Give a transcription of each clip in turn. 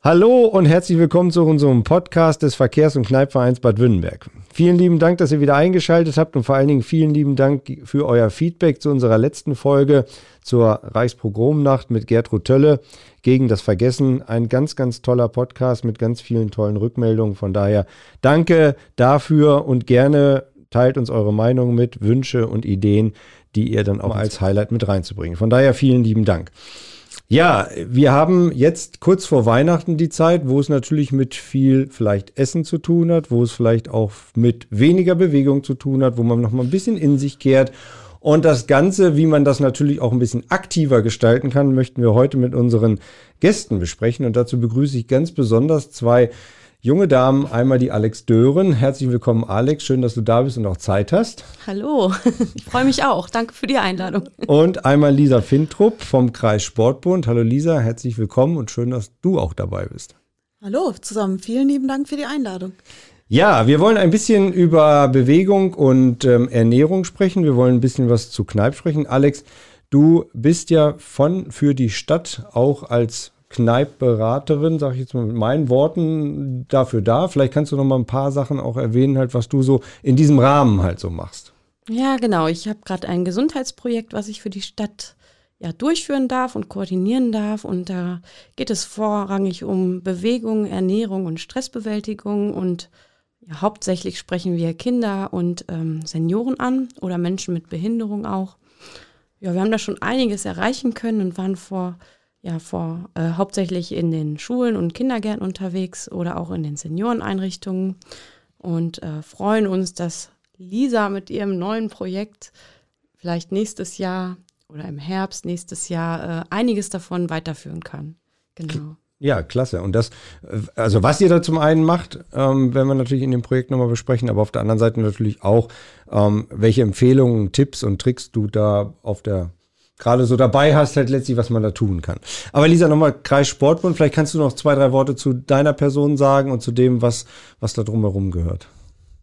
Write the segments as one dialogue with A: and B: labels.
A: Hallo und herzlich willkommen zu unserem Podcast des Verkehrs- und Kneipvereins Bad Württemberg. Vielen lieben Dank, dass ihr wieder eingeschaltet habt und vor allen Dingen vielen lieben Dank für euer Feedback zu unserer letzten Folge zur Reichspogromnacht mit Gertrud Tölle gegen das Vergessen. Ein ganz, ganz toller Podcast mit ganz vielen tollen Rückmeldungen. Von daher danke dafür und gerne teilt uns eure Meinung mit, Wünsche und Ideen, die ihr dann auch als Highlight mit reinzubringen. Von daher vielen lieben Dank. Ja, wir haben jetzt kurz vor Weihnachten die Zeit, wo es natürlich mit viel vielleicht Essen zu tun hat, wo es vielleicht auch mit weniger Bewegung zu tun hat, wo man noch mal ein bisschen in sich kehrt. Und das Ganze, wie man das natürlich auch ein bisschen aktiver gestalten kann, möchten wir heute mit unseren Gästen besprechen. Und dazu begrüße ich ganz besonders zwei junge Damen. Einmal die Alex Dören. Herzlich willkommen, Alex. Schön, dass du da bist und auch Zeit hast.
B: Hallo, ich freue mich auch. Danke für die Einladung.
A: Und einmal Lisa Fintrup vom Kreis Sportbund. Hallo Lisa, herzlich willkommen und schön, dass du auch dabei bist.
C: Hallo zusammen, vielen lieben Dank für die Einladung.
A: Ja, wir wollen ein bisschen über Bewegung und ähm, Ernährung sprechen. Wir wollen ein bisschen was zu Kneipp sprechen. Alex, du bist ja von für die Stadt auch als Kneippberaterin, sage ich jetzt mal mit meinen Worten, dafür da. Vielleicht kannst du noch mal ein paar Sachen auch erwähnen, halt, was du so in diesem Rahmen halt so machst.
B: Ja, genau. Ich habe gerade ein Gesundheitsprojekt, was ich für die Stadt ja, durchführen darf und koordinieren darf. Und da geht es vorrangig um Bewegung, Ernährung und Stressbewältigung. Und ja, hauptsächlich sprechen wir Kinder und ähm, Senioren an oder Menschen mit Behinderung auch. Ja, wir haben da schon einiges erreichen können und waren vor ja vor äh, hauptsächlich in den Schulen und Kindergärten unterwegs oder auch in den Senioreneinrichtungen und äh, freuen uns, dass Lisa mit ihrem neuen Projekt vielleicht nächstes Jahr oder im Herbst nächstes Jahr äh, einiges davon weiterführen kann. Genau.
A: Ja, klasse. Und das, äh, also was ihr da zum einen macht, ähm, werden wir natürlich in dem Projekt nochmal besprechen, aber auf der anderen Seite natürlich auch, ähm, welche Empfehlungen, Tipps und Tricks du da auf der gerade so dabei hast, halt letztlich, was man da tun kann. Aber Lisa, nochmal Kreis Sportbund, vielleicht kannst du noch zwei, drei Worte zu deiner Person sagen und zu dem, was, was da drumherum gehört.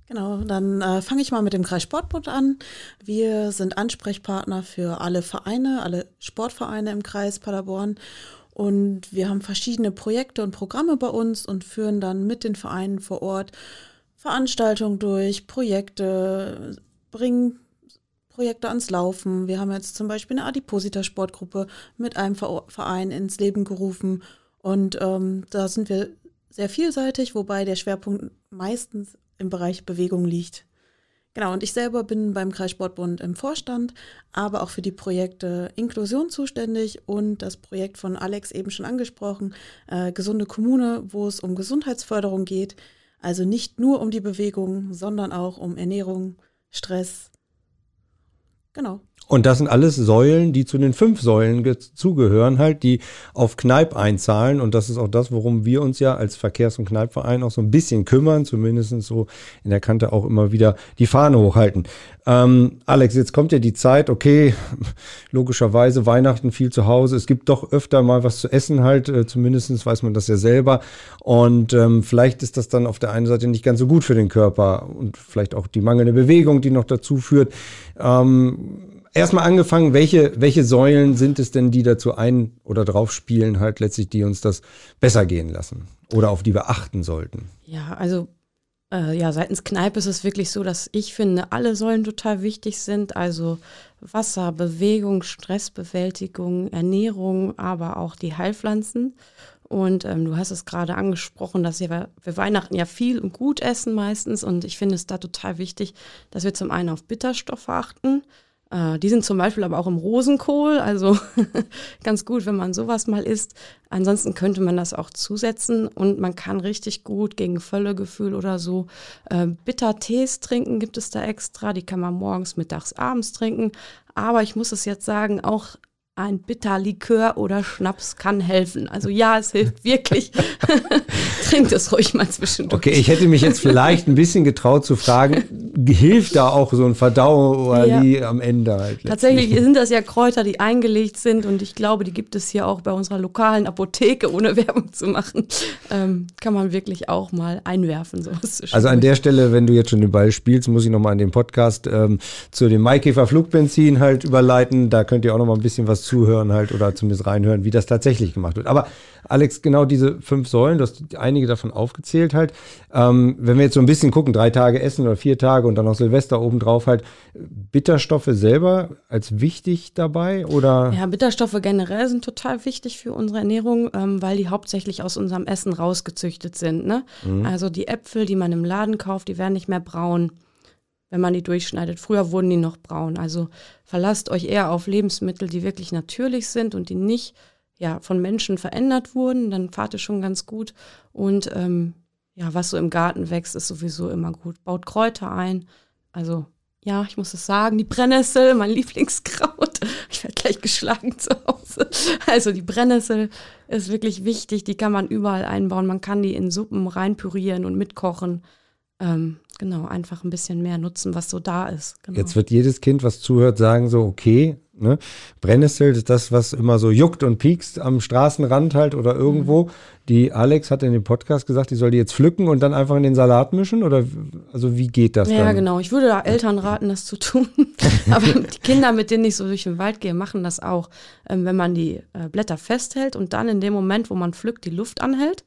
C: Genau, dann äh, fange ich mal mit dem Kreis Sportbund an. Wir sind Ansprechpartner für alle Vereine, alle Sportvereine im Kreis Paderborn. Und wir haben verschiedene Projekte und Programme bei uns und führen dann mit den Vereinen vor Ort Veranstaltungen durch, Projekte, bringen Projekte ans Laufen. Wir haben jetzt zum Beispiel eine Adiposita-Sportgruppe mit einem Verein ins Leben gerufen. Und ähm, da sind wir sehr vielseitig, wobei der Schwerpunkt meistens im Bereich Bewegung liegt. Genau, und ich selber bin beim Kreissportbund im Vorstand, aber auch für die Projekte Inklusion zuständig und das Projekt von Alex eben schon angesprochen, äh, Gesunde Kommune, wo es um Gesundheitsförderung geht. Also nicht nur um die Bewegung, sondern auch um Ernährung, Stress, Genau.
A: Und das sind alles Säulen, die zu den fünf Säulen zugehören, halt, die auf Kneipp einzahlen. Und das ist auch das, worum wir uns ja als Verkehrs- und Kneippverein auch so ein bisschen kümmern, zumindest so in der Kante auch immer wieder die Fahne hochhalten. Ähm, Alex, jetzt kommt ja die Zeit, okay, logischerweise Weihnachten viel zu Hause. Es gibt doch öfter mal was zu essen halt, äh, zumindest weiß man das ja selber. Und ähm, vielleicht ist das dann auf der einen Seite nicht ganz so gut für den Körper und vielleicht auch die mangelnde Bewegung, die noch dazu führt. Ähm, erstmal angefangen, welche, welche Säulen sind es denn, die dazu ein- oder drauf spielen, halt letztlich, die uns das besser gehen lassen oder auf die wir achten sollten?
B: Ja, also äh, ja, seitens Kneipe ist es wirklich so, dass ich finde, alle Säulen total wichtig sind. Also Wasser, Bewegung, Stressbewältigung, Ernährung, aber auch die Heilpflanzen. Und ähm, du hast es gerade angesprochen, dass wir, wir Weihnachten ja viel und gut essen meistens. Und ich finde es da total wichtig, dass wir zum einen auf Bitterstoffe achten. Äh, die sind zum Beispiel aber auch im Rosenkohl, also ganz gut, wenn man sowas mal isst. Ansonsten könnte man das auch zusetzen und man kann richtig gut gegen Völlegefühl oder so äh, Bittertees trinken, gibt es da extra. Die kann man morgens, mittags, abends trinken. Aber ich muss es jetzt sagen, auch ein Bitterlikör oder Schnaps kann helfen. Also ja, es hilft wirklich. Trinkt es ruhig mal zwischendurch.
A: Okay, ich hätte mich jetzt vielleicht ein bisschen getraut zu fragen, hilft da auch so ein Verdauerli ja. am Ende halt?
B: Tatsächlich sind das ja Kräuter, die eingelegt sind und ich glaube, die gibt es hier auch bei unserer lokalen Apotheke, ohne Werbung zu machen. Ähm, kann man wirklich auch mal einwerfen. Sowas
A: also an der Stelle, wenn du jetzt schon den Ball spielst, muss ich nochmal an den Podcast ähm, zu dem Maikäfer Flugbenzin halt überleiten. Da könnt ihr auch nochmal ein bisschen was zuhören halt oder zumindest reinhören, wie das tatsächlich gemacht wird. Aber Alex, genau diese fünf Säulen, du hast einige davon aufgezählt halt. Ähm, wenn wir jetzt so ein bisschen gucken, drei Tage Essen oder vier Tage und dann noch Silvester obendrauf halt, Bitterstoffe selber als wichtig dabei oder?
B: Ja, Bitterstoffe generell sind total wichtig für unsere Ernährung, ähm, weil die hauptsächlich aus unserem Essen rausgezüchtet sind. Ne? Mhm. Also die Äpfel, die man im Laden kauft, die werden nicht mehr braun wenn man die durchschneidet. Früher wurden die noch braun. Also verlasst euch eher auf Lebensmittel, die wirklich natürlich sind und die nicht ja, von Menschen verändert wurden. Dann fahrt ihr schon ganz gut. Und ähm, ja, was so im Garten wächst, ist sowieso immer gut. Baut Kräuter ein. Also ja, ich muss es sagen, die Brennnessel, mein Lieblingskraut. Ich werde gleich geschlagen zu Hause. Also die Brennnessel ist wirklich wichtig. Die kann man überall einbauen. Man kann die in Suppen reinpürieren und mitkochen. Ähm, genau, einfach ein bisschen mehr nutzen, was so da ist. Genau.
A: Jetzt wird jedes Kind, was zuhört, sagen so, okay, ne, Brennnessel ist das, was immer so juckt und piekst am Straßenrand halt oder irgendwo. Mhm. Die Alex hat in dem Podcast gesagt, die soll die jetzt pflücken und dann einfach in den Salat mischen oder also wie geht das
B: ja,
A: dann?
B: Genau. Ich würde da Eltern raten, das zu tun. Aber die Kinder, mit denen ich so durch den Wald gehe, machen das auch. Ähm, wenn man die äh, Blätter festhält und dann in dem Moment, wo man pflückt, die Luft anhält,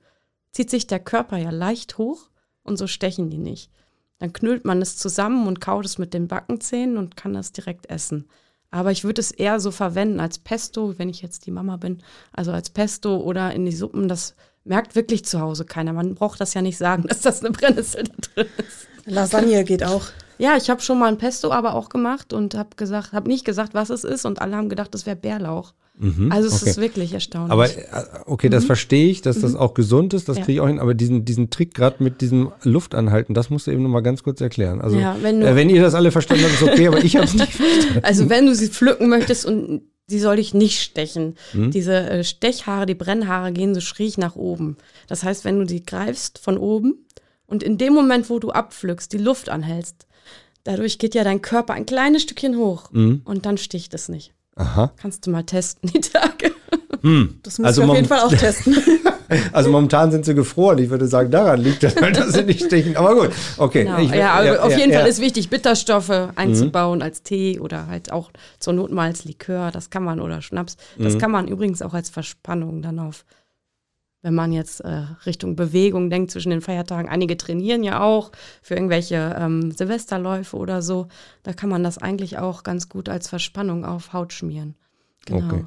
B: zieht sich der Körper ja leicht hoch und so stechen die nicht. Dann knüllt man es zusammen und kaut es mit den Backenzähnen und kann das direkt essen. Aber ich würde es eher so verwenden als Pesto, wenn ich jetzt die Mama bin, also als Pesto oder in die Suppen. Das merkt wirklich zu Hause keiner. Man braucht das ja nicht sagen, dass das eine Brennnessel da drin ist.
C: Lasagne geht auch.
B: Ja, ich habe schon mal ein Pesto aber auch gemacht und habe gesagt, habe nicht gesagt, was es ist und alle haben gedacht, das wäre Bärlauch. Mhm, also es okay. ist wirklich erstaunlich.
A: Aber äh, okay, das mhm. verstehe ich, dass das mhm. auch gesund ist, das ja. kriege ich auch hin, aber diesen, diesen Trick gerade mit diesem Luftanhalten, das musst du eben nochmal ganz kurz erklären. Also ja, wenn, du, äh, wenn ihr das alle verstanden habt, ist okay, aber ich habe es nicht verstanden.
B: Also wenn du sie pflücken möchtest und sie soll dich nicht stechen. Mhm. Diese äh, Stechhaare, die Brennhaare gehen so schräg nach oben. Das heißt, wenn du sie greifst von oben und in dem Moment, wo du abpflückst, die Luft anhältst, dadurch geht ja dein Körper ein kleines Stückchen hoch mhm. und dann sticht es nicht. Aha. Kannst du mal testen, die Tage.
C: Hm. Das muss also ich auf jeden Fall auch testen.
A: also momentan sind sie gefroren. Ich würde sagen, daran liegt das, weil das sie nicht stechen. Aber gut, okay.
B: Genau. Ich, ja, ja, auf jeden ja, Fall ist wichtig, Bitterstoffe einzubauen mhm. als Tee oder halt auch zur Not mal als Likör. Das kann man oder Schnaps. Das mhm. kann man übrigens auch als Verspannung dann auf wenn man jetzt äh, Richtung Bewegung denkt zwischen den Feiertagen. Einige trainieren ja auch für irgendwelche ähm, Silvesterläufe oder so. Da kann man das eigentlich auch ganz gut als Verspannung auf Haut schmieren.
A: Genau. Okay.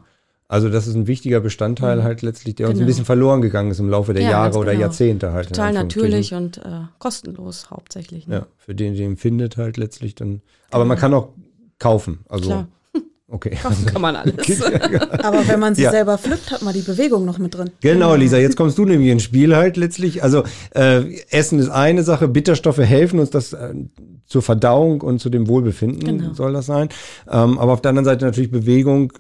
A: Also das ist ein wichtiger Bestandteil mhm. halt letztlich, der genau. uns ein genau. bisschen verloren gegangen ist im Laufe der ja, Jahre oder genau. Jahrzehnte halt.
B: Total natürlich und äh, kostenlos hauptsächlich.
A: Ne? Ja, für den, den findet halt letztlich dann. Aber genau. man kann auch kaufen. Also Klar. Okay.
B: Kaufen kann man alles.
C: Aber wenn man sie ja. selber pflückt, hat man die Bewegung noch mit drin.
A: Genau, Lisa, jetzt kommst du nämlich ins Spiel halt letztlich. Also äh, Essen ist eine Sache, Bitterstoffe helfen uns das äh, zur Verdauung und zu dem Wohlbefinden genau. soll das sein. Ähm, aber auf der anderen Seite natürlich Bewegung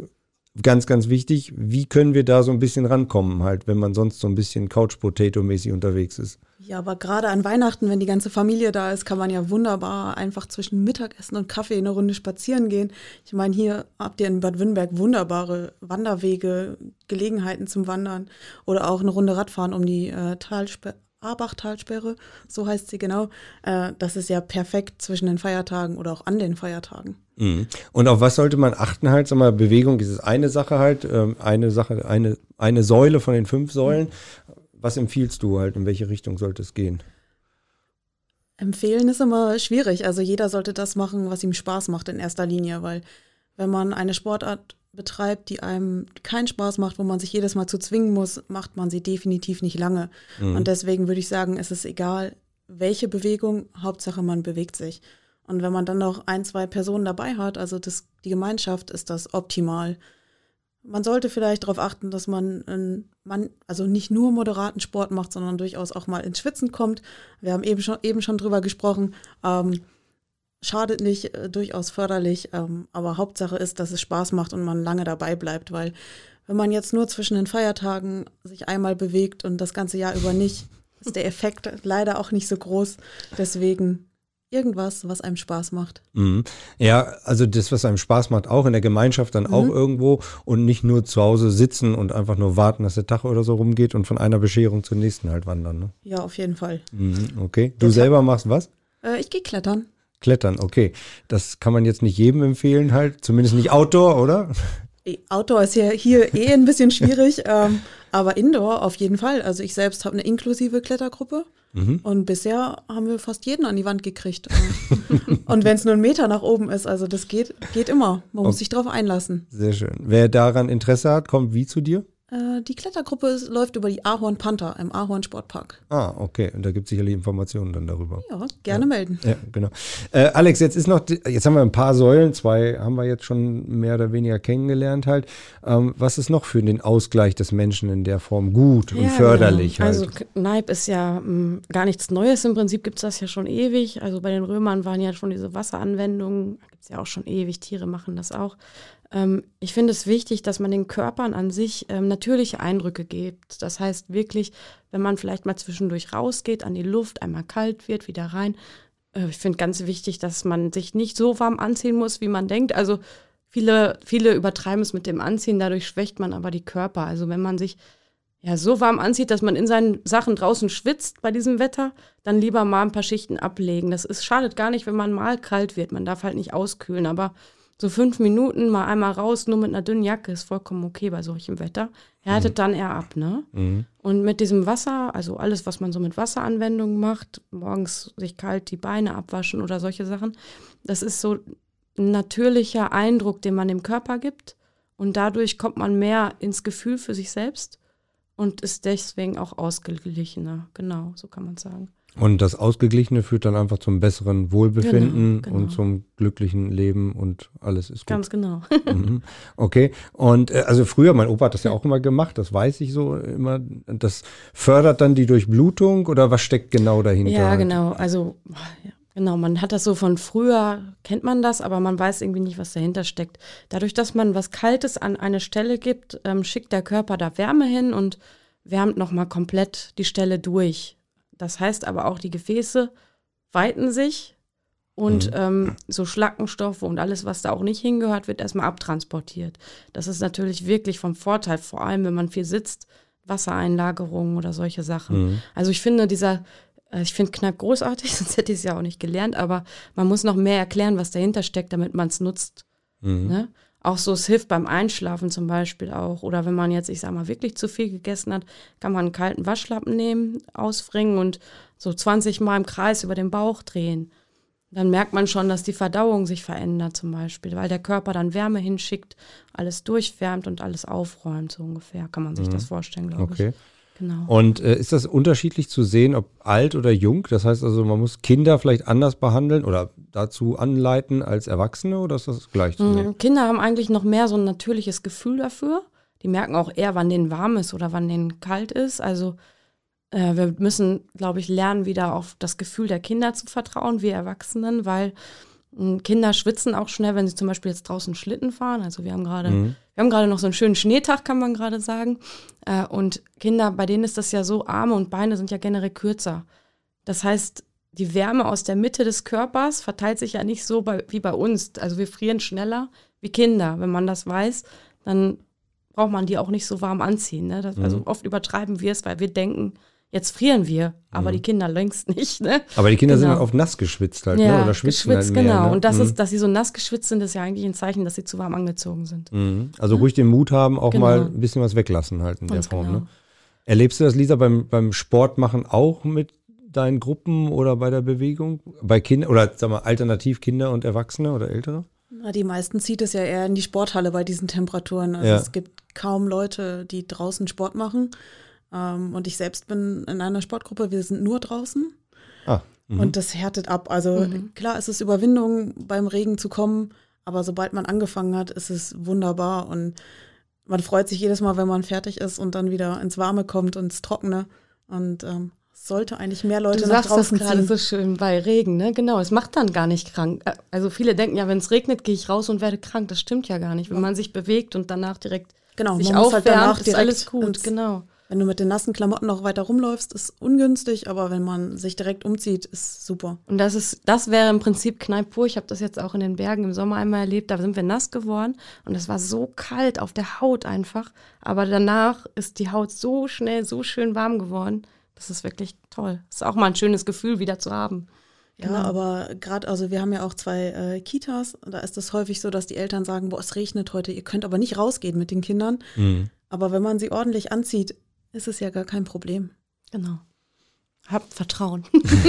A: ganz, ganz wichtig. Wie können wir da so ein bisschen rankommen halt, wenn man sonst so ein bisschen Couch-Potato-mäßig unterwegs ist?
C: Ja, aber gerade an Weihnachten, wenn die ganze Familie da ist, kann man ja wunderbar einfach zwischen Mittagessen und Kaffee eine Runde spazieren gehen. Ich meine, hier habt ihr in Bad Wünnberg wunderbare Wanderwege, Gelegenheiten zum Wandern oder auch eine Runde Radfahren um die äh, Talsperre. Arbachtalsperre, so heißt sie genau. Äh, das ist ja perfekt zwischen den Feiertagen oder auch an den Feiertagen.
A: Mhm. Und auf was sollte man achten halt? Sag mal, Bewegung ist eine Sache halt, ähm, eine Sache, eine, eine Säule von den fünf Säulen. Mhm was empfiehlst du halt? In welche Richtung sollte es gehen?
C: Empfehlen ist immer schwierig. Also jeder sollte das machen, was ihm Spaß macht in erster Linie, weil wenn man eine Sportart betreibt, die einem keinen Spaß macht, wo man sich jedes Mal zu zwingen muss, macht man sie definitiv nicht lange. Mhm. Und deswegen würde ich sagen, es ist egal, welche Bewegung, Hauptsache man bewegt sich. Und wenn man dann noch ein, zwei Personen dabei hat, also das, die Gemeinschaft, ist das optimal. Man sollte vielleicht darauf achten, dass man, ähm, man also nicht nur moderaten Sport macht, sondern durchaus auch mal ins Schwitzen kommt. Wir haben eben schon, eben schon drüber gesprochen. Ähm, schadet nicht, äh, durchaus förderlich, ähm, aber Hauptsache ist, dass es Spaß macht und man lange dabei bleibt, weil wenn man jetzt nur zwischen den Feiertagen sich einmal bewegt und das ganze Jahr über nicht, ist der Effekt leider auch nicht so groß. Deswegen irgendwas, was einem Spaß macht.
A: Mhm. Ja, also das, was einem Spaß macht, auch in der Gemeinschaft dann mhm. auch irgendwo und nicht nur zu Hause sitzen und einfach nur warten, dass der Tag oder so rumgeht und von einer Bescherung zur nächsten halt wandern. Ne?
C: Ja, auf jeden Fall.
A: Mhm, okay. Du das selber machst was?
C: Äh, ich gehe klettern.
A: Klettern, okay. Das kann man jetzt nicht jedem empfehlen halt, zumindest nicht Outdoor, oder?
C: Outdoor ist ja hier eh ein bisschen schwierig, ähm, aber Indoor auf jeden Fall. Also ich selbst habe eine inklusive Klettergruppe mhm. und bisher haben wir fast jeden an die Wand gekriegt. und wenn es nur ein Meter nach oben ist, also das geht, geht immer. Man muss okay. sich darauf einlassen.
A: Sehr schön. Wer daran Interesse hat, kommt wie zu dir?
C: Äh, die Klettergruppe läuft über die Ahorn Panther im Ahorn Sportpark.
A: Ah, okay. Und da gibt es sicherlich Informationen dann darüber.
C: Ja, gerne
A: ja.
C: melden.
A: Ja, genau. Äh, Alex, jetzt ist noch, jetzt haben wir ein paar Säulen, zwei haben wir jetzt schon mehr oder weniger kennengelernt halt. Ähm, was ist noch für den Ausgleich des Menschen in der Form gut und ja, förderlich
B: genau. halt? Also Kneip ist ja mh, hm, gar nichts Neues. Im Prinzip gibt es das ja schon ewig. Also bei den Römern waren ja schon diese Wasseranwendungen. Gibt es ja auch schon ewig. Tiere machen das auch. Ähm, ich finde es wichtig, dass man den Körpern an sich ähm, natürliche Eindrücke gibt. Das heißt wirklich, wenn man vielleicht mal zwischendurch rausgeht, an die Luft, einmal kalt wird, wieder rein. Äh, ich finde ganz wichtig, dass man sich nicht so warm anziehen muss, wie man denkt. Also viele, viele übertreiben es mit dem Anziehen, dadurch schwächt man aber die Körper. Also wenn man sich ja, so warm anzieht, dass man in seinen Sachen draußen schwitzt bei diesem Wetter, dann lieber mal ein paar Schichten ablegen. Das ist, schadet gar nicht, wenn man mal kalt wird. Man darf halt nicht auskühlen, aber so fünf Minuten mal einmal raus, nur mit einer dünnen Jacke, ist vollkommen okay bei solchem Wetter. Härtet mhm. dann eher ab, ne? Mhm. Und mit diesem Wasser, also alles, was man so mit Wasseranwendungen macht, morgens sich kalt die Beine abwaschen oder solche Sachen, das ist so ein natürlicher Eindruck, den man dem Körper gibt. Und dadurch kommt man mehr ins Gefühl für sich selbst und ist deswegen auch ausgeglichener. Genau, so kann man sagen.
A: Und das Ausgeglichene führt dann einfach zum besseren Wohlbefinden genau, genau. und zum glücklichen Leben und alles ist gut.
B: Ganz genau.
A: mhm. Okay. Und äh, also früher, mein Opa hat das ja auch immer gemacht, das weiß ich so immer. Das fördert dann die Durchblutung oder was steckt genau dahinter?
B: Ja, genau. Also ja, genau, man hat das so von früher, kennt man das, aber man weiß irgendwie nicht, was dahinter steckt. Dadurch, dass man was Kaltes an eine Stelle gibt, ähm, schickt der Körper da Wärme hin und wärmt nochmal komplett die Stelle durch. Das heißt aber auch, die Gefäße weiten sich und mhm. ähm, so Schlackenstoffe und alles, was da auch nicht hingehört, wird erstmal abtransportiert. Das ist natürlich wirklich vom Vorteil, vor allem wenn man viel sitzt, Wassereinlagerungen oder solche Sachen. Mhm. Also ich finde dieser, äh, ich finde Kneipp großartig, sonst hätte ich es ja auch nicht gelernt, aber man muss noch mehr erklären, was dahinter steckt, damit man es nutzt. Mhm. Ne? Auch so, es hilft beim Einschlafen zum Beispiel auch. Oder wenn man jetzt, ich sag mal, wirklich zu viel gegessen hat, kann man einen kalten Waschlappen nehmen, ausfringen und so 20 Mal im Kreis über den Bauch drehen. Dann merkt man schon, dass die Verdauung sich verändert zum Beispiel, weil der Körper dann Wärme hinschickt, alles durchwärmt und alles aufräumt, so ungefähr. Kann man sich mhm. das vorstellen, glaube okay. ich.
A: Genau. Und äh, ist das unterschiedlich zu sehen, ob alt oder jung? Das heißt also, man muss Kinder vielleicht anders behandeln oder dazu anleiten als Erwachsene oder ist das gleich zu sehen?
B: Mhm. Kinder haben eigentlich noch mehr so ein natürliches Gefühl dafür. Die merken auch eher, wann denen warm ist oder wann denen kalt ist. Also äh, wir müssen, glaube ich, lernen, wieder auf das Gefühl der Kinder zu vertrauen, wir Erwachsenen, weil Kinder schwitzen auch schnell, wenn sie zum Beispiel jetzt draußen Schlitten fahren. Also wir haben gerade, mhm. Wir haben gerade noch so einen schönen Schneetag, kann man gerade sagen. Äh, und Kinder, bei denen ist das ja so, Arme und Beine sind ja generell kürzer. Das heißt, die Wärme aus der Mitte des Körpers verteilt sich ja nicht so bei, wie bei uns. Also wir frieren schneller wie Kinder. Wenn man das weiß, dann braucht man die auch nicht so warm anziehen. Ne? Das, also mhm. Also oft übertreiben wir es, weil wir denken, jetzt frieren wir, aber mhm. die Kinder längst nicht. Ne?
A: Aber die Kinder genau. sind oft nass geschwitzt halt, ne? ja, ne? oder schwitzen geschwitzt,
B: halt mehr,
A: genau.
B: Ne? Und das mhm. ist, dass sie so nass geschwitzt sind, ist ja eigentlich ein Zeichen, dass sie zu warm angezogen sind.
A: Mhm. Also ruhig den Mut haben, auch genau. mal ein bisschen was weglassen halt in Ganz der Form. Genau. Ne? Erlebst du das, Lisa, beim, beim Sportmachen auch mit deinen Gruppen oder bei der Bewegung? Bei Kindern oder sag mal, alternativ Kinder und Erwachsene oder Ältere?
C: Na, die meisten zieht es ja eher in die Sporthalle bei diesen Temperaturen. Also ja. es gibt kaum Leute, die draußen Sport machen. Ähm, und ich selbst bin in einer Sportgruppe, wir sind nur draußen. Ah, mhm. und das härtet ab. Also mhm. klar ist es Überwindung, beim Regen zu kommen, aber sobald man angefangen hat, ist es wunderbar und man freut sich jedes Mal, wenn man fertig ist und dann wieder ins Warme kommt und ins Trockene. Und ähm, sollte eigentlich mehr Leute
B: du
C: nach draußen
B: das gerade so schön bei Regen, ne? Genau, es macht dann gar nicht krank. Äh, also viele denken ja, wenn es regnet, gehe ich raus und werde krank. Das stimmt ja gar nicht. Wenn man sich bewegt und danach direkt genau, sich man aufwärmt, halt danach ist alles gut. Genau.
C: Wenn du mit den nassen Klamotten noch weiter rumläufst, ist ungünstig, aber wenn man sich direkt umzieht, ist super.
B: Und das ist, das wäre im Prinzip Kneipp pur. Ich habe das jetzt auch in den Bergen im Sommer einmal erlebt. Da sind wir nass geworden und es war so kalt auf der Haut einfach. Aber danach ist die Haut so schnell, so schön warm geworden. Das ist wirklich toll. Das ist auch mal ein schönes Gefühl wieder zu haben.
C: Ja, genau. aber gerade, also wir haben ja auch zwei äh, Kitas, da ist es häufig so, dass die Eltern sagen, boah, es regnet heute, ihr könnt aber nicht rausgehen mit den Kindern. Mhm. Aber wenn man sie ordentlich anzieht, ist es ja gar kein Problem.
B: Genau. Habt Vertrauen.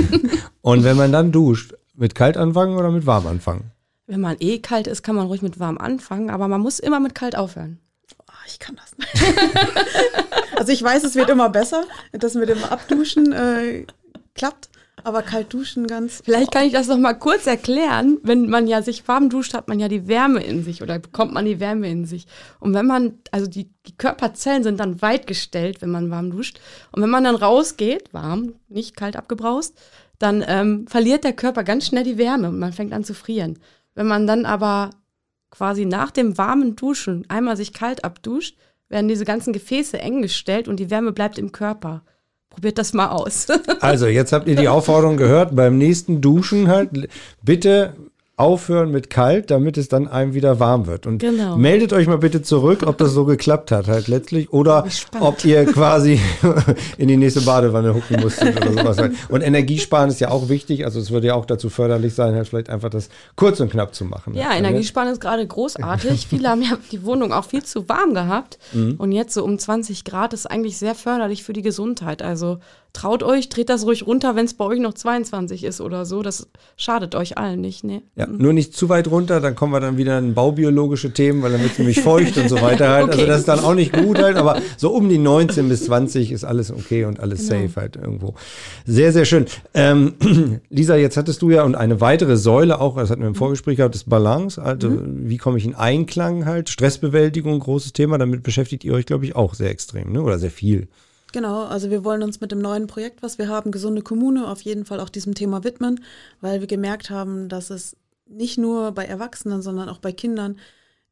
A: Und wenn man dann duscht, mit kalt anfangen oder mit warm anfangen?
B: Wenn man eh kalt ist, kann man ruhig mit warm anfangen, aber man muss immer mit kalt aufhören.
C: Oh, ich kann das nicht. also ich weiß, es wird immer besser, dass mit dem Abduschen äh, klappt. Aber kalt duschen ganz.
B: Vielleicht kann ich das noch mal kurz erklären. Wenn man ja sich warm duscht, hat man ja die Wärme in sich oder bekommt man die Wärme in sich. Und wenn man, also die, die Körperzellen sind dann weit gestellt, wenn man warm duscht. Und wenn man dann rausgeht, warm, nicht kalt abgebraust, dann ähm, verliert der Körper ganz schnell die Wärme und man fängt an zu frieren. Wenn man dann aber quasi nach dem warmen Duschen einmal sich kalt abduscht, werden diese ganzen Gefäße eng gestellt und die Wärme bleibt im Körper. Probiert das mal aus.
A: also, jetzt habt ihr die Aufforderung gehört, beim nächsten Duschen halt bitte aufhören mit kalt, damit es dann einem wieder warm wird. Und genau. meldet euch mal bitte zurück, ob das so geklappt hat halt letztlich oder ob ihr quasi in die nächste Badewanne hucken musstet oder sowas halt. Und Energiesparen ist ja auch wichtig, also es würde ja auch dazu förderlich sein, halt vielleicht einfach das kurz und knapp zu machen.
B: Ja, halt. Energiesparen ist gerade großartig. Viele haben ja die Wohnung auch viel zu warm gehabt mhm. und jetzt so um 20 Grad ist eigentlich sehr förderlich für die Gesundheit. Also traut euch, dreht das ruhig runter, wenn es bei euch noch 22 ist oder so. Das schadet euch allen nicht. Nee.
A: Ja, nur nicht zu weit runter, dann kommen wir dann wieder in baubiologische Themen, weil dann wird es nämlich feucht und so weiter halt. Also okay. Also das ist dann auch nicht gut halt, aber so um die 19 bis 20 ist alles okay und alles genau. safe halt irgendwo. Sehr, sehr schön. Ähm, Lisa, jetzt hattest du ja und eine weitere Säule auch, das hatten wir im Vorgespräch gehabt, ist Balance. Also mhm. wie komme ich in Einklang halt? Stressbewältigung, großes Thema, damit beschäftigt ihr euch, glaube ich, auch sehr extrem, ne? oder sehr viel.
C: Genau, also wir wollen uns mit dem neuen Projekt, was wir haben, Gesunde Kommune, auf jeden Fall auch diesem Thema widmen, weil wir gemerkt haben, dass es nicht nur bei Erwachsenen, sondern auch bei Kindern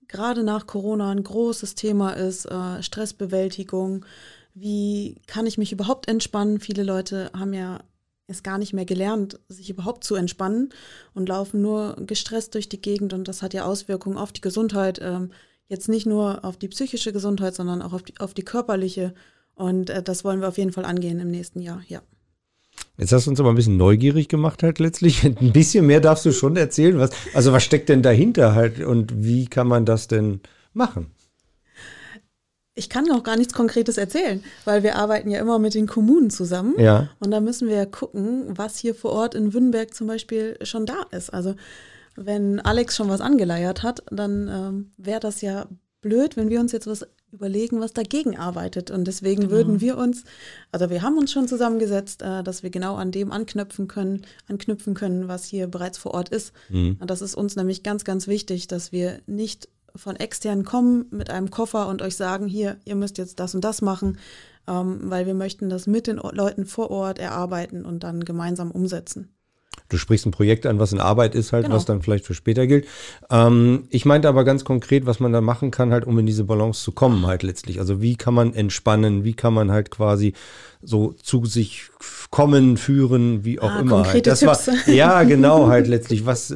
C: gerade nach Corona ein großes Thema ist, äh, Stressbewältigung. Wie kann ich mich überhaupt entspannen? Viele Leute haben ja es gar nicht mehr gelernt, sich überhaupt zu entspannen und laufen nur gestresst durch die Gegend und das hat ja Auswirkungen auf die Gesundheit. Ähm, jetzt nicht nur auf die psychische Gesundheit, sondern auch auf die, auf die körperliche. Und äh, das wollen wir auf jeden Fall angehen im nächsten Jahr, ja.
A: Jetzt hast du uns aber ein bisschen neugierig gemacht halt letztlich. Ein bisschen mehr darfst du schon erzählen. Was, also was steckt denn dahinter halt und wie kann man das denn machen?
C: Ich kann noch gar nichts Konkretes erzählen, weil wir arbeiten ja immer mit den Kommunen zusammen.
A: Ja.
C: Und da müssen wir ja gucken, was hier vor Ort in Wünnberg zum Beispiel schon da ist. Also wenn Alex schon was angeleiert hat, dann ähm, wäre das ja blöd, wenn wir uns jetzt was überlegen, was dagegen arbeitet. Und deswegen genau. würden wir uns, also wir haben uns schon zusammengesetzt, äh, dass wir genau an dem anknüpfen können, anknüpfen können, was hier bereits vor Ort ist. Mhm. Und das ist uns nämlich ganz, ganz wichtig, dass wir nicht von extern kommen mit einem Koffer und euch sagen, hier, ihr müsst jetzt das und das machen, ähm, weil wir möchten das mit den Leuten vor Ort erarbeiten und dann gemeinsam umsetzen.
A: Du sprichst ein Projekt an, was in Arbeit ist halt, genau. was dann vielleicht für später gilt. Ähm, ich meinte aber ganz konkret, was man da machen kann, halt, um in diese Balance zu kommen, halt letztlich. Also wie kann man entspannen, wie kann man halt quasi so zu sich kommen, führen, wie auch ah, immer. Halt. Das Tipps. war ja genau halt letztlich was.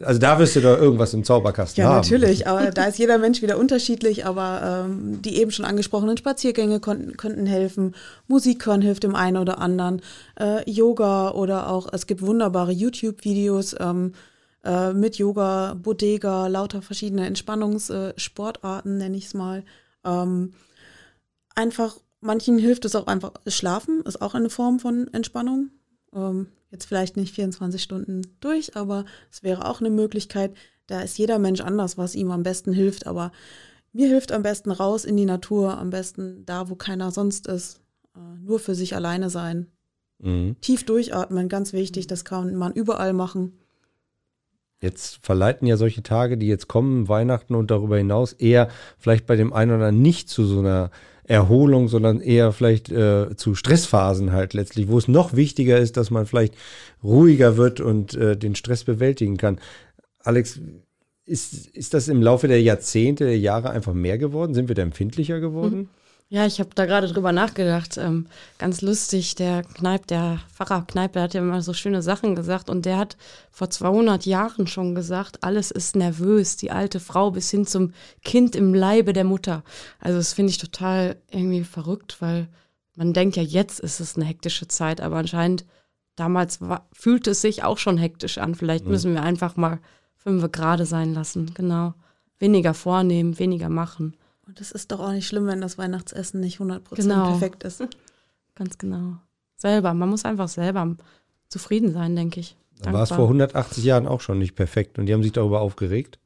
A: Also da wirst du da irgendwas im Zauberkasten
C: ja,
A: haben.
C: Ja natürlich, aber da ist jeder Mensch wieder unterschiedlich. Aber ähm, die eben schon angesprochenen Spaziergänge konnten, könnten helfen. Musik hören hilft dem einen oder anderen. Äh, Yoga oder auch es gibt wunderbare YouTube-Videos. Ähm, äh, mit Yoga, Bodega, lauter verschiedene Entspannungssportarten, äh, nenne ich es mal. Ähm, einfach Manchen hilft es auch einfach, Schlafen ist auch eine Form von Entspannung. Ähm, jetzt vielleicht nicht 24 Stunden durch, aber es wäre auch eine Möglichkeit. Da ist jeder Mensch anders, was ihm am besten hilft. Aber mir hilft am besten raus in die Natur, am besten da, wo keiner sonst ist. Äh, nur für sich alleine sein. Mhm. Tief durchatmen, ganz wichtig, das kann man überall machen.
A: Jetzt verleiten ja solche Tage, die jetzt kommen, Weihnachten und darüber hinaus, eher vielleicht bei dem einen oder anderen nicht zu so einer Erholung, sondern eher vielleicht äh, zu Stressphasen halt letztlich, wo es noch wichtiger ist, dass man vielleicht ruhiger wird und äh, den Stress bewältigen kann. Alex, ist, ist das im Laufe der Jahrzehnte, der Jahre einfach mehr geworden? Sind wir da empfindlicher geworden? Mhm.
B: Ja, ich habe da gerade drüber nachgedacht. Ähm, ganz lustig, der Kneip, der Pfarrer Kneip, der hat ja immer so schöne Sachen gesagt und der hat vor 200 Jahren schon gesagt, alles ist nervös, die alte Frau bis hin zum Kind im Leibe der Mutter. Also das finde ich total irgendwie verrückt, weil man denkt ja, jetzt ist es eine hektische Zeit, aber anscheinend damals war, fühlte es sich auch schon hektisch an. Vielleicht
A: Mhm.
B: müssen wir einfach mal fünf gerade sein lassen. Genau. Weniger vornehmen, weniger machen.
C: Und es ist doch auch nicht schlimm, wenn das Weihnachtsessen nicht 100%
B: Genau.
C: perfekt ist.
B: Ganz genau. Selber. Man muss einfach selber zufrieden sein, denke ich.
A: Dann war es vor 180 Jahren auch schon nicht perfekt und die haben sich darüber aufgeregt.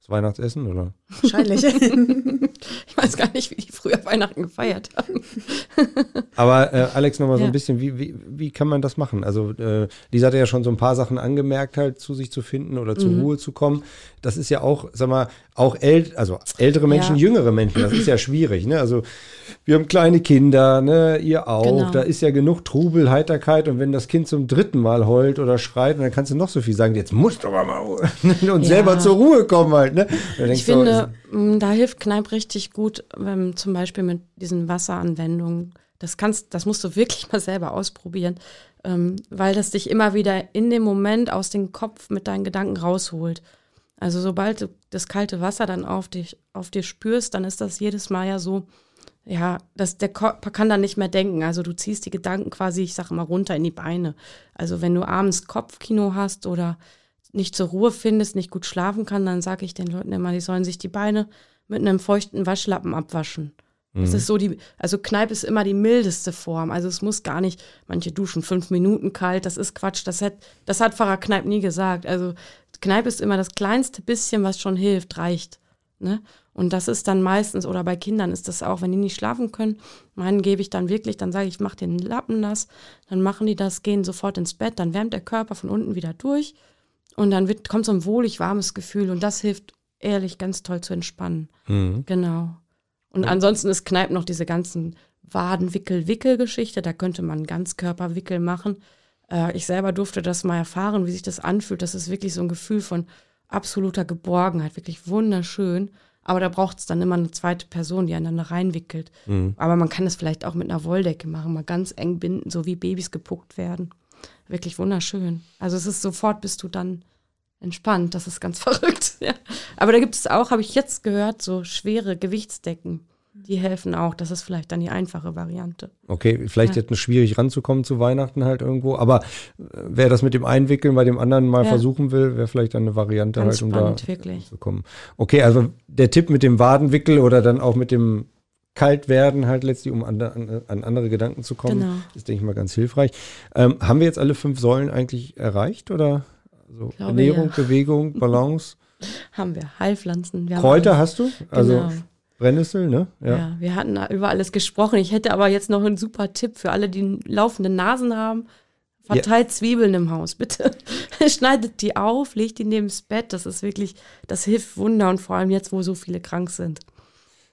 A: Das Weihnachtsessen, oder?
C: Wahrscheinlich.
B: Ich weiß gar nicht, wie die früher Weihnachten gefeiert haben.
A: Aber äh, Alex, nochmal so
B: Ja.
A: ein bisschen, wie, wie, wie kann man das machen? Also äh, Lisa hatte ja schon so ein paar Sachen angemerkt, halt zu sich zu finden oder zur
B: Mhm.
A: Ruhe zu kommen. Das ist ja auch, sag mal, auch äl also ältere Menschen,
B: Ja.
A: jüngere Menschen, das ist ja schwierig. Ne? Also wir haben kleine Kinder, ne? ihr auch.
B: Genau.
A: Da ist ja genug Trubel, Heiterkeit und wenn das Kind zum dritten Mal heult oder schreit, dann kannst du noch so viel sagen, jetzt musst du aber mal und
B: Ja.
A: selber zur Ruhe kommen halt. Ne?
B: Ich
A: du,
B: finde, mh, da hilft Kneipp richtig gut, wenn zum Beispiel mit diesen Wasseranwendungen. Das kannst, das musst du wirklich mal selber ausprobieren, ähm, weil das dich immer wieder in dem Moment aus dem Kopf mit deinen Gedanken rausholt. Also sobald du das kalte Wasser dann auf dich, auf dir spürst, dann ist das jedes Mal ja so, ja, das, der Körper kann dann nicht mehr denken. Also du ziehst die Gedanken quasi, ich sag mal, runter in die Beine. Also wenn du abends Kopfkino hast oder nicht zur Ruhe findest, nicht gut schlafen kann, dann sage ich den Leuten immer, die sollen sich die Beine mit einem feuchten Waschlappen abwaschen. Das ist so die, also Kneipp ist immer die mildeste Form. Also es muss gar nicht, manche duschen fünf Minuten kalt, das ist Quatsch. Das hat, das hat Pfarrer Kneipp nie gesagt. Also Kneipp ist immer das kleinste bisschen, was schon hilft, reicht. Ne? Und das ist dann meistens, oder bei Kindern ist das auch, wenn die nicht schlafen können, meinen gebe ich dann wirklich, dann sage ich, mach den Lappen nass, dann machen die das, gehen sofort ins Bett, dann wärmt der Körper von unten wieder durch und dann wird, kommt so ein wohlig warmes Gefühl und das hilft ehrlich ganz toll zu entspannen.
A: Mhm.
B: Genau. Und ansonsten ist Kneipp noch diese ganzen Wadenwickel-Wickel-Geschichte. Da könnte man Ganzkörperwickel machen. Äh, ich selber durfte das mal erfahren, wie sich das anfühlt. Das ist wirklich so ein Gefühl von absoluter Geborgenheit. Wirklich wunderschön. Aber da braucht es dann immer eine zweite Person, die einander reinwickelt. Aber man kann es vielleicht auch mit einer Wolldecke machen, mal ganz eng binden, so wie Babys gepuckt werden. Wirklich wunderschön. Also es ist sofort bist du dann entspannt. Das ist ganz verrückt. Ja. Aber da gibt es auch, habe ich jetzt gehört, so schwere Gewichtsdecken. Die helfen auch. Das ist vielleicht dann die einfache Variante.
A: Okay, vielleicht
B: Ja.
A: jetzt schwierig ranzukommen zu Weihnachten halt irgendwo, aber äh, wer das mit dem Einwickeln bei dem anderen mal
B: Ja.
A: versuchen will, wäre vielleicht dann eine Variante
B: Ganz
A: halt, um
B: spannend,
A: da
B: wirklich.
A: zu kommen. Okay, also der Tipp mit dem Wadenwickel oder dann auch mit dem Kaltwerden halt letztlich, um an, an, an andere Gedanken zu kommen,
B: Genau.
A: ist, denke ich mal, ganz hilfreich. Ähm, haben wir jetzt alle fünf Säulen eigentlich erreicht oder? Also
B: Glaube,
A: Ernährung,
B: ja.
A: Bewegung, Balance.
B: Haben wir Heilpflanzen. Wir haben
A: Kräuter
B: alles.
A: hast du? Also
B: Genau.
A: Brennnessel, ne?
B: Ja. wir hatten über alles gesprochen. Ich hätte aber jetzt noch einen super Tipp für alle, die laufende Nasen haben. Verteilt Zwiebeln im Haus, bitte. Schneidet die auf, legt die neben das Bett. Das ist wirklich, das hilft Wunder und vor allem jetzt, wo so viele krank sind.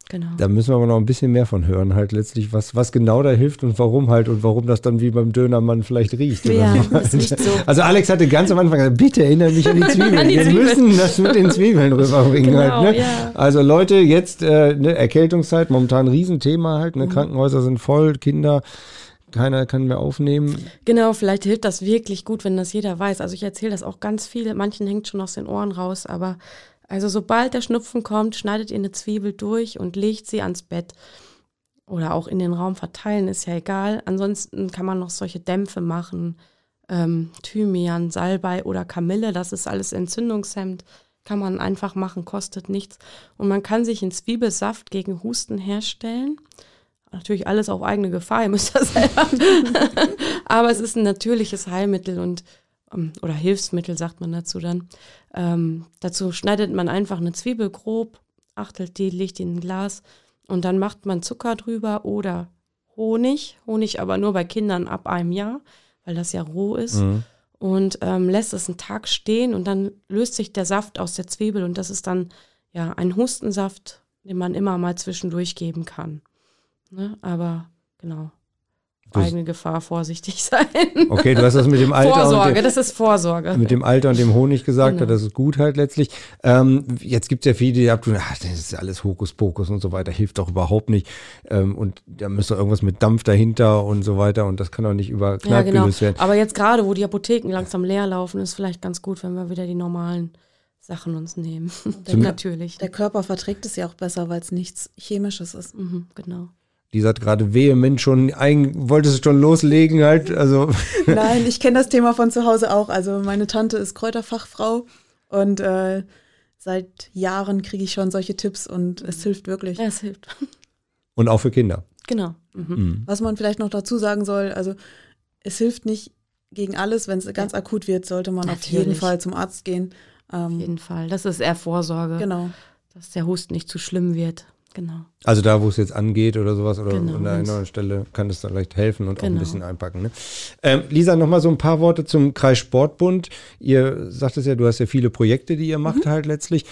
B: Genau.
A: Da müssen wir aber noch ein bisschen mehr von hören, halt letztlich, was, was genau da hilft und warum halt und warum das dann wie beim Dönermann vielleicht riecht. oder
B: Ja,
A: so.
B: so.
A: Also Alex hatte ganz am Anfang gesagt, bitte erinnere mich an die Zwiebeln.
B: An die
A: Wir
B: Zwiebeln.
A: müssen das mit den Zwiebeln rüberbringen
B: Genau,
A: halt. Ne?
B: ja.
A: Also Leute, jetzt äh, ne, Erkältungszeit, momentan ein Riesenthema halt.
B: Mhm.
A: Ne? Krankenhäuser sind voll, Kinder, keiner kann mehr aufnehmen.
B: Genau, vielleicht hilft das wirklich gut, wenn das jeder weiß. Also ich erzähle das auch ganz viel. Manchen hängt schon aus den Ohren raus, aber also sobald der Schnupfen kommt, schneidet ihr eine Zwiebel durch und legt sie ans Bett. Oder auch in den Raum verteilen, ist ja egal. Ansonsten kann man noch solche Dämpfe machen. Ähm, Thymian, Salbei oder Kamille, das ist alles entzündungshemmend. Kann man einfach machen, kostet nichts. Und man kann sich einen Zwiebelsaft gegen Husten herstellen. Natürlich alles auf eigene Gefahr, ihr müsst das selber. Aber es ist ein natürliches Heilmittel und oder Hilfsmittel, sagt man dazu dann. Ähm, dazu schneidet man einfach eine Zwiebel grob, achtelt die, legt die in ein Glas und dann macht man Zucker drüber oder Honig. Honig aber nur bei Kindern ab einem Jahr, weil das ja roh ist. Und ähm, lässt es einen Tag stehen und dann löst sich der Saft aus der Zwiebel und das ist dann ja ein Hustensaft, den man immer mal zwischendurch geben kann. Ne? Aber genau.
A: Das-
B: Eigene Gefahr, vorsichtig sein.
A: Okay, du hast das mit dem Alter und
B: Vorsorge,
A: dem,
B: das ist Vorsorge.
A: mit dem Alter und dem Honig gesagt,
B: Genau.
A: das ist gut halt letztlich. Ähm, jetzt gibt es ja viele, die abtun, ach, das ist alles Hokuspokus und so weiter, hilft doch überhaupt nicht. Ähm, und da müsste irgendwas mit Dampf dahinter und so weiter und das kann doch nicht über
B: ja,
A: Kneipp
B: genau.
A: gelöst werden.
B: Aber jetzt gerade, wo die Apotheken langsam leer laufen, ist vielleicht ganz gut, wenn wir wieder die normalen Sachen uns nehmen. Natürlich.
C: Der Körper verträgt es ja auch besser, weil es nichts Chemisches ist.
B: Mhm, genau.
A: Lisa hat gerade vehement schon, ein, wollte es schon loslegen halt, also.
C: Nein, ich kenne das Thema von zu Hause auch. Also meine Tante ist Kräuterfachfrau und äh, seit Jahren kriege ich schon solche Tipps und es hilft wirklich.
B: Ja, es hilft.
A: Und auch für Kinder.
B: Genau. Mhm.
C: Was man vielleicht noch dazu sagen soll, also es hilft nicht gegen alles, wenn es ganz akut wird, sollte man auf jeden
B: Natürlich.
C: Fall zum Arzt gehen.
B: Auf
C: Ähm,
B: jeden Fall. Das ist eher Vorsorge,
C: genau.
B: dass der Husten nicht zu schlimm wird. Genau.
A: Also da, wo es jetzt angeht oder sowas oder
B: Genau,
A: an einer anderen Stelle kann es da leicht helfen und auch ein
B: Genau.
A: bisschen einpacken. Ne? Ähm, Lisa, nochmal so ein paar Worte zum Kreissportbund. Ihr sagtest ja, du hast ja viele Projekte, die ihr macht halt letztlich.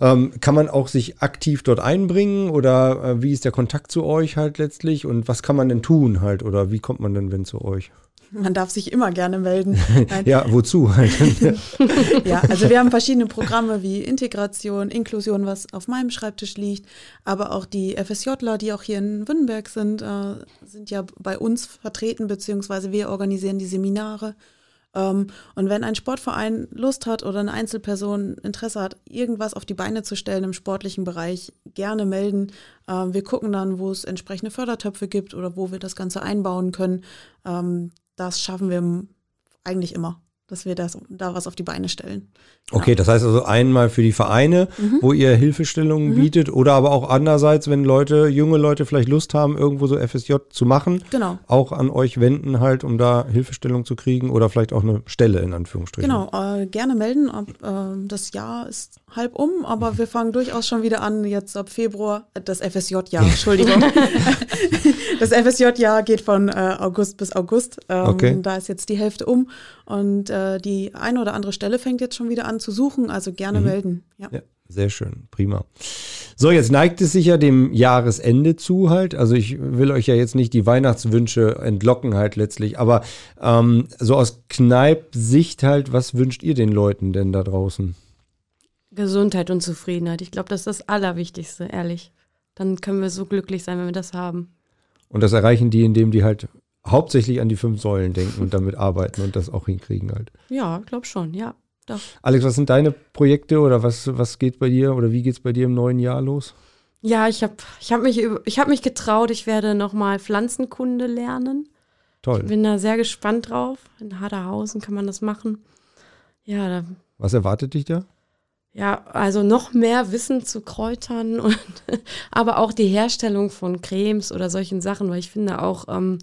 A: Ähm, kann man auch sich aktiv dort einbringen oder äh, wie ist der Kontakt zu euch halt letztlich und was kann man denn tun halt oder wie kommt man denn wenn zu euch?
C: Man darf sich immer gerne melden.
A: Ja, wozu?
C: Ja, also wir haben verschiedene Programme wie Integration, Inklusion, was auf meinem Schreibtisch liegt, aber auch die FSJler, die auch hier in Wünnenberg sind, äh, sind ja bei uns vertreten, beziehungsweise wir organisieren die Seminare. Ähm, und wenn ein Sportverein Lust hat oder eine Einzelperson Interesse hat, irgendwas auf die Beine zu stellen im sportlichen Bereich, gerne melden. Ähm, wir gucken dann, wo es entsprechende Fördertöpfe gibt oder wo wir das Ganze einbauen können. Ähm, das schaffen wir eigentlich immer, dass wir das, da was auf die Beine stellen.
A: Okay, das heißt also einmal für die Vereine, wo ihr Hilfestellungen bietet oder aber auch andererseits, wenn Leute, junge Leute vielleicht Lust haben, irgendwo so FSJ zu machen,
C: Genau.
A: auch an euch wenden halt, um da Hilfestellung zu kriegen oder vielleicht auch eine Stelle in Anführungsstrichen.
C: Genau, äh, gerne melden. Ab, äh, das Jahr ist halb um, aber wir fangen durchaus schon wieder an, jetzt ab Februar, äh, das FSJ-Jahr, Entschuldigung. das FSJ-Jahr geht von äh, August bis August. Ähm,
A: Okay.
C: Da ist jetzt die Hälfte um und äh, die eine oder andere Stelle fängt jetzt schon wieder an zu suchen, also gerne melden. Ja.
A: Ja, sehr schön, prima. So, jetzt neigt es sich ja dem Jahresende zu halt. Also ich will euch ja jetzt nicht die Weihnachtswünsche entlocken halt letztlich, aber ähm, so aus Kneip-Sicht halt, was wünscht ihr den Leuten denn da draußen?
B: Gesundheit und Zufriedenheit. Ich glaube, das ist das Allerwichtigste, ehrlich. Dann können wir so glücklich sein, wenn wir das haben.
A: Und das erreichen die, indem die halt hauptsächlich an die fünf Säulen denken und damit arbeiten und das auch hinkriegen halt.
B: Ja, glaube schon, ja. Doch.
A: Alex, was sind deine Projekte oder was, was geht bei dir oder wie geht es bei dir im neuen Jahr los?
B: Ja, ich habe ich hab mich, ich hab mich getraut, ich werde nochmal Pflanzenkunde lernen.
A: Toll.
B: Bin da sehr gespannt drauf. In Haderhausen kann man das machen. Ja, da,
A: Was erwartet dich da?
B: ja, also noch mehr Wissen zu Kräutern und aber auch die Herstellung von Cremes oder solchen Sachen, weil ich finde auch, ähm,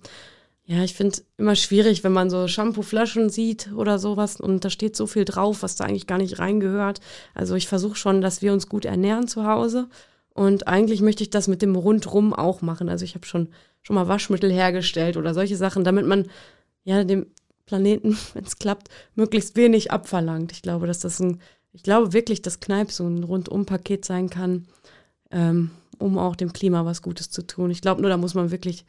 B: ja, ich finde immer schwierig, wenn man so Shampooflaschen sieht oder sowas und da steht so viel drauf, was da eigentlich gar nicht reingehört. Also ich versuche schon, dass wir uns gut ernähren zu Hause und eigentlich möchte ich das mit dem Rundrum auch machen. Also ich habe schon schon mal Waschmittel hergestellt oder solche Sachen, damit man ja dem Planeten, wenn es klappt, möglichst wenig abverlangt. Ich glaube, dass das ein, ich glaube wirklich, dass Kneipp so ein Rundum-Paket sein kann, ähm, um auch dem Klima was Gutes zu tun. Ich glaube nur, da muss man wirklich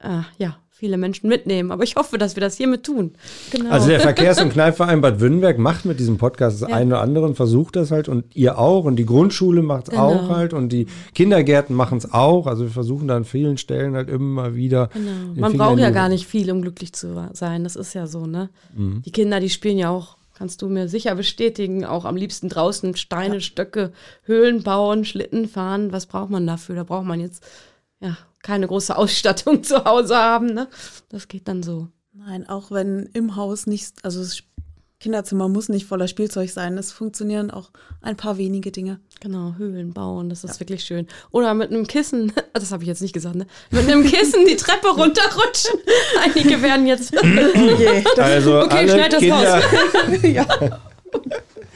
B: äh, ja, viele Menschen mitnehmen. Aber ich hoffe, dass wir das hiermit tun. Genau.
A: Also der Verkehrs- und Kneipverein Bad Württemberg macht mit diesem Podcast das
B: Ja.
A: eine oder andere und versucht das halt und ihr auch und die Grundschule macht es
B: Genau.
A: auch halt und die Kindergärten machen es auch. Also wir versuchen da an vielen Stellen halt immer wieder.
B: Genau. Man braucht ja gar nicht viel, um glücklich zu sein. Das ist ja so, ne?
A: Mhm.
B: Die Kinder, die spielen ja auch, kannst du mir sicher bestätigen, auch am liebsten draußen Steine, Stöcke, Höhlen bauen, Schlitten fahren. Was braucht man dafür? Da braucht man jetzt ja keine große Ausstattung zu Hause haben, ne? Das geht dann so.
C: Nein, auch wenn im Haus nicht, also das Kinderzimmer muss nicht voller Spielzeug sein. Es funktionieren auch ein paar wenige Dinge.
B: Genau, Höhlen bauen, das ist wirklich schön. Oder mit einem Kissen, das habe ich jetzt nicht gesagt, ne? Mit einem Kissen die Treppe runterrutschen. Einige werden jetzt.
C: Oh je,
A: Also
B: Okay,
A: alle
B: schneid das
A: Kinder.
C: ja.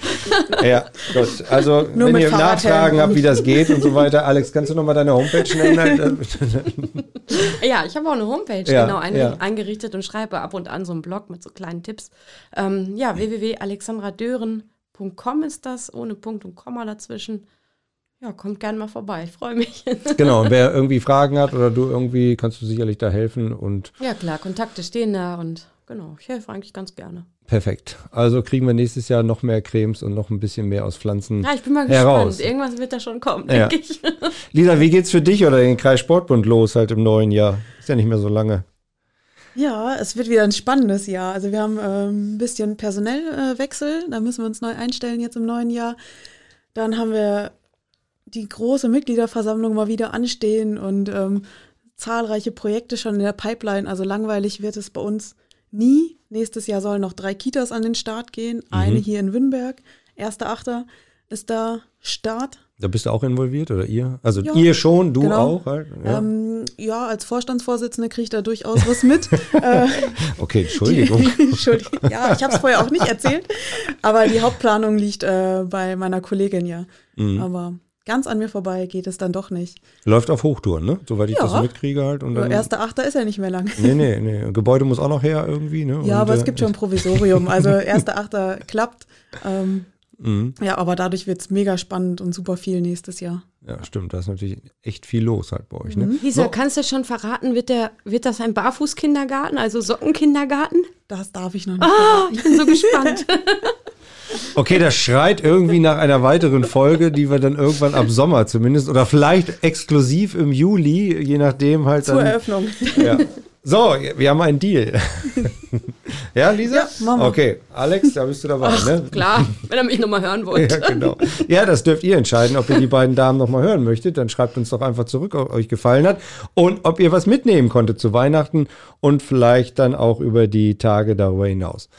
A: Ja, gut. Also
C: Nur
A: wenn
C: mit
A: ihr
C: Fahrradhelm
A: Nachfragen habt, wie das geht und so weiter, Alex, kannst du nochmal deine Homepage nennen?
B: Ja, ich habe auch eine Homepage
A: Ja,
B: genau ein,
A: ja.
B: eingerichtet und schreibe ab und an so einen Blog mit so kleinen Tipps. Ähm, ja, www.alexandradören.com ist das, ohne Punkt und Komma dazwischen. Ja, kommt gerne mal vorbei, ich freue mich.
A: genau, und wer irgendwie Fragen hat oder du irgendwie, kannst du sicherlich da helfen und
B: ja, klar, Kontakte stehen da und genau, ich helfe eigentlich ganz gerne.
A: perfekt. Also kriegen wir nächstes Jahr noch mehr Cremes und noch ein bisschen mehr aus Pflanzen.
B: Ja, ich bin mal
A: Heraus.
B: gespannt. Irgendwas wird da schon kommen,
A: Ja.
B: denke ich.
A: Lisa, wie geht's für dich oder den Kreis Sportbund los halt im neuen Jahr? Ist ja nicht mehr so lange.
C: Ja, es wird wieder ein spannendes Jahr. Also wir haben ähm, ein bisschen Personellwechsel, da müssen wir uns neu einstellen jetzt im neuen Jahr. Dann haben wir die große Mitgliederversammlung mal wieder anstehen und ähm, zahlreiche Projekte schon in der Pipeline. Also langweilig wird es bei uns nie. Nächstes Jahr sollen noch drei Kitas an den Start gehen. Eine hier in Wünnberg. 1.8. ist da Start.
A: Da bist du auch involviert oder ihr? Also
C: Ja,
A: ihr schon, du
C: genau.
A: auch halt? Ja.
C: Ähm, ja, als Vorstandsvorsitzende kriege ich da durchaus was mit. äh,
A: okay, Entschuldigung.
C: Entschuldigung. Ja, ich habe es vorher auch nicht erzählt. Aber die Hauptplanung liegt äh, bei meiner Kollegin ja.
A: Mhm.
C: Aber ganz an mir vorbei geht es dann doch nicht.
A: Läuft auf Hochtouren, ne? Soweit ich
C: Ja.
A: das mitkriege halt. Und
C: Der
A: dann,
C: erste Achter ist ja nicht mehr lang.
A: nee, nee, nee. Gebäude muss auch noch her irgendwie, ne?
C: Ja,
A: Und,
C: aber es
A: äh,
C: gibt schon ein Provisorium. Also erster Achter klappt. Ähm,
A: Mhm.
C: ja, aber dadurch wird es mega spannend und super viel nächstes Jahr.
A: Ja, stimmt. Da ist natürlich echt viel los halt bei euch, ne?
B: Lisa,
A: So.
B: kannst du schon verraten, wird, der, wird das ein Barfußkindergarten, also Sockenkindergarten?
C: Das darf ich noch nicht.
B: Ah, ich bin so gespannt.
A: Okay, das schreit irgendwie nach einer weiteren Folge, die wir dann irgendwann ab Sommer zumindest oder vielleicht exklusiv im Juli, je nachdem halt
C: Zur
A: dann.
C: Eröffnung.
A: Ja. So, wir haben einen Deal. ja, Lisa?
C: Ja, machen wir.
A: Okay, Alex, da bist du dabei, ne?
B: Klar, wenn er mich nochmal hören wollte.
A: Ja, genau. Ja, das dürft ihr entscheiden, ob ihr die beiden Damen nochmal hören möchtet. Dann schreibt uns doch einfach zurück, ob euch gefallen hat. Und ob ihr was mitnehmen konntet zu Weihnachten und vielleicht dann auch über die Tage darüber hinaus.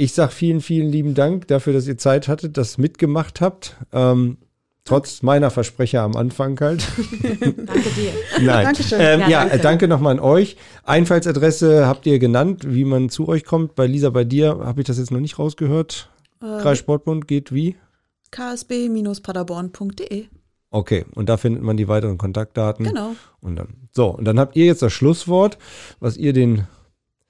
A: Ich sag vielen, vielen lieben Dank dafür, dass ihr Zeit hattet, das mitgemacht habt. Ähm, trotz meiner Versprecher am Anfang halt.
B: Danke dir.
A: Nein.
C: Dankeschön.
A: Ähm,
B: Ja,
A: ja,
B: danke.
A: danke, nochmal an euch. Einfallsadresse habt ihr genannt, wie man zu euch kommt. Bei Lisa, bei dir habe ich das jetzt noch nicht rausgehört.
C: Äh,
A: Kreissportbund geht wie?
C: ksb-paderborn.de.
A: Okay, und da findet man die weiteren Kontaktdaten.
C: Genau.
A: Und dann, so, und dann habt ihr jetzt das Schlusswort, was ihr den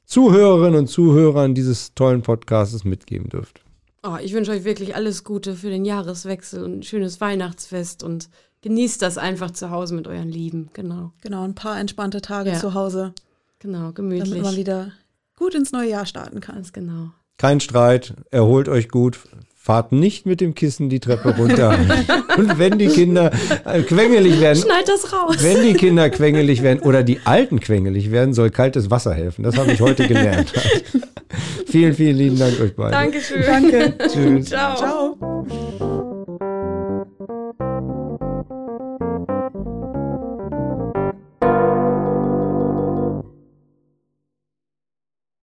A: Zuhörerinnen und Zuhörern dieses tollen Podcasts mitgeben dürft.
B: Oh, ich wünsche euch wirklich alles Gute für den Jahreswechsel und ein schönes Weihnachtsfest und genießt das einfach zu Hause mit euren Lieben. Genau,
C: Genau, ein paar entspannte Tage
B: Ja.
C: zu Hause,
B: genau,
C: damit man
B: gemütlich.
C: wieder gut ins neue Jahr starten kann.
B: Ganz genau.
A: Kein Streit, erholt euch gut, fahrt nicht mit dem Kissen die Treppe runter. und wenn die Kinder äh, quengelig werden,
B: Schneid das raus.
A: wenn die Kinder quengelig werden oder die Alten quengelig werden, soll kaltes Wasser helfen. Das habe ich heute gelernt. vielen, vielen lieben Dank euch beiden.
B: Dankeschön.
C: Danke.
A: Tschüss.
B: Ciao.
C: Ciao.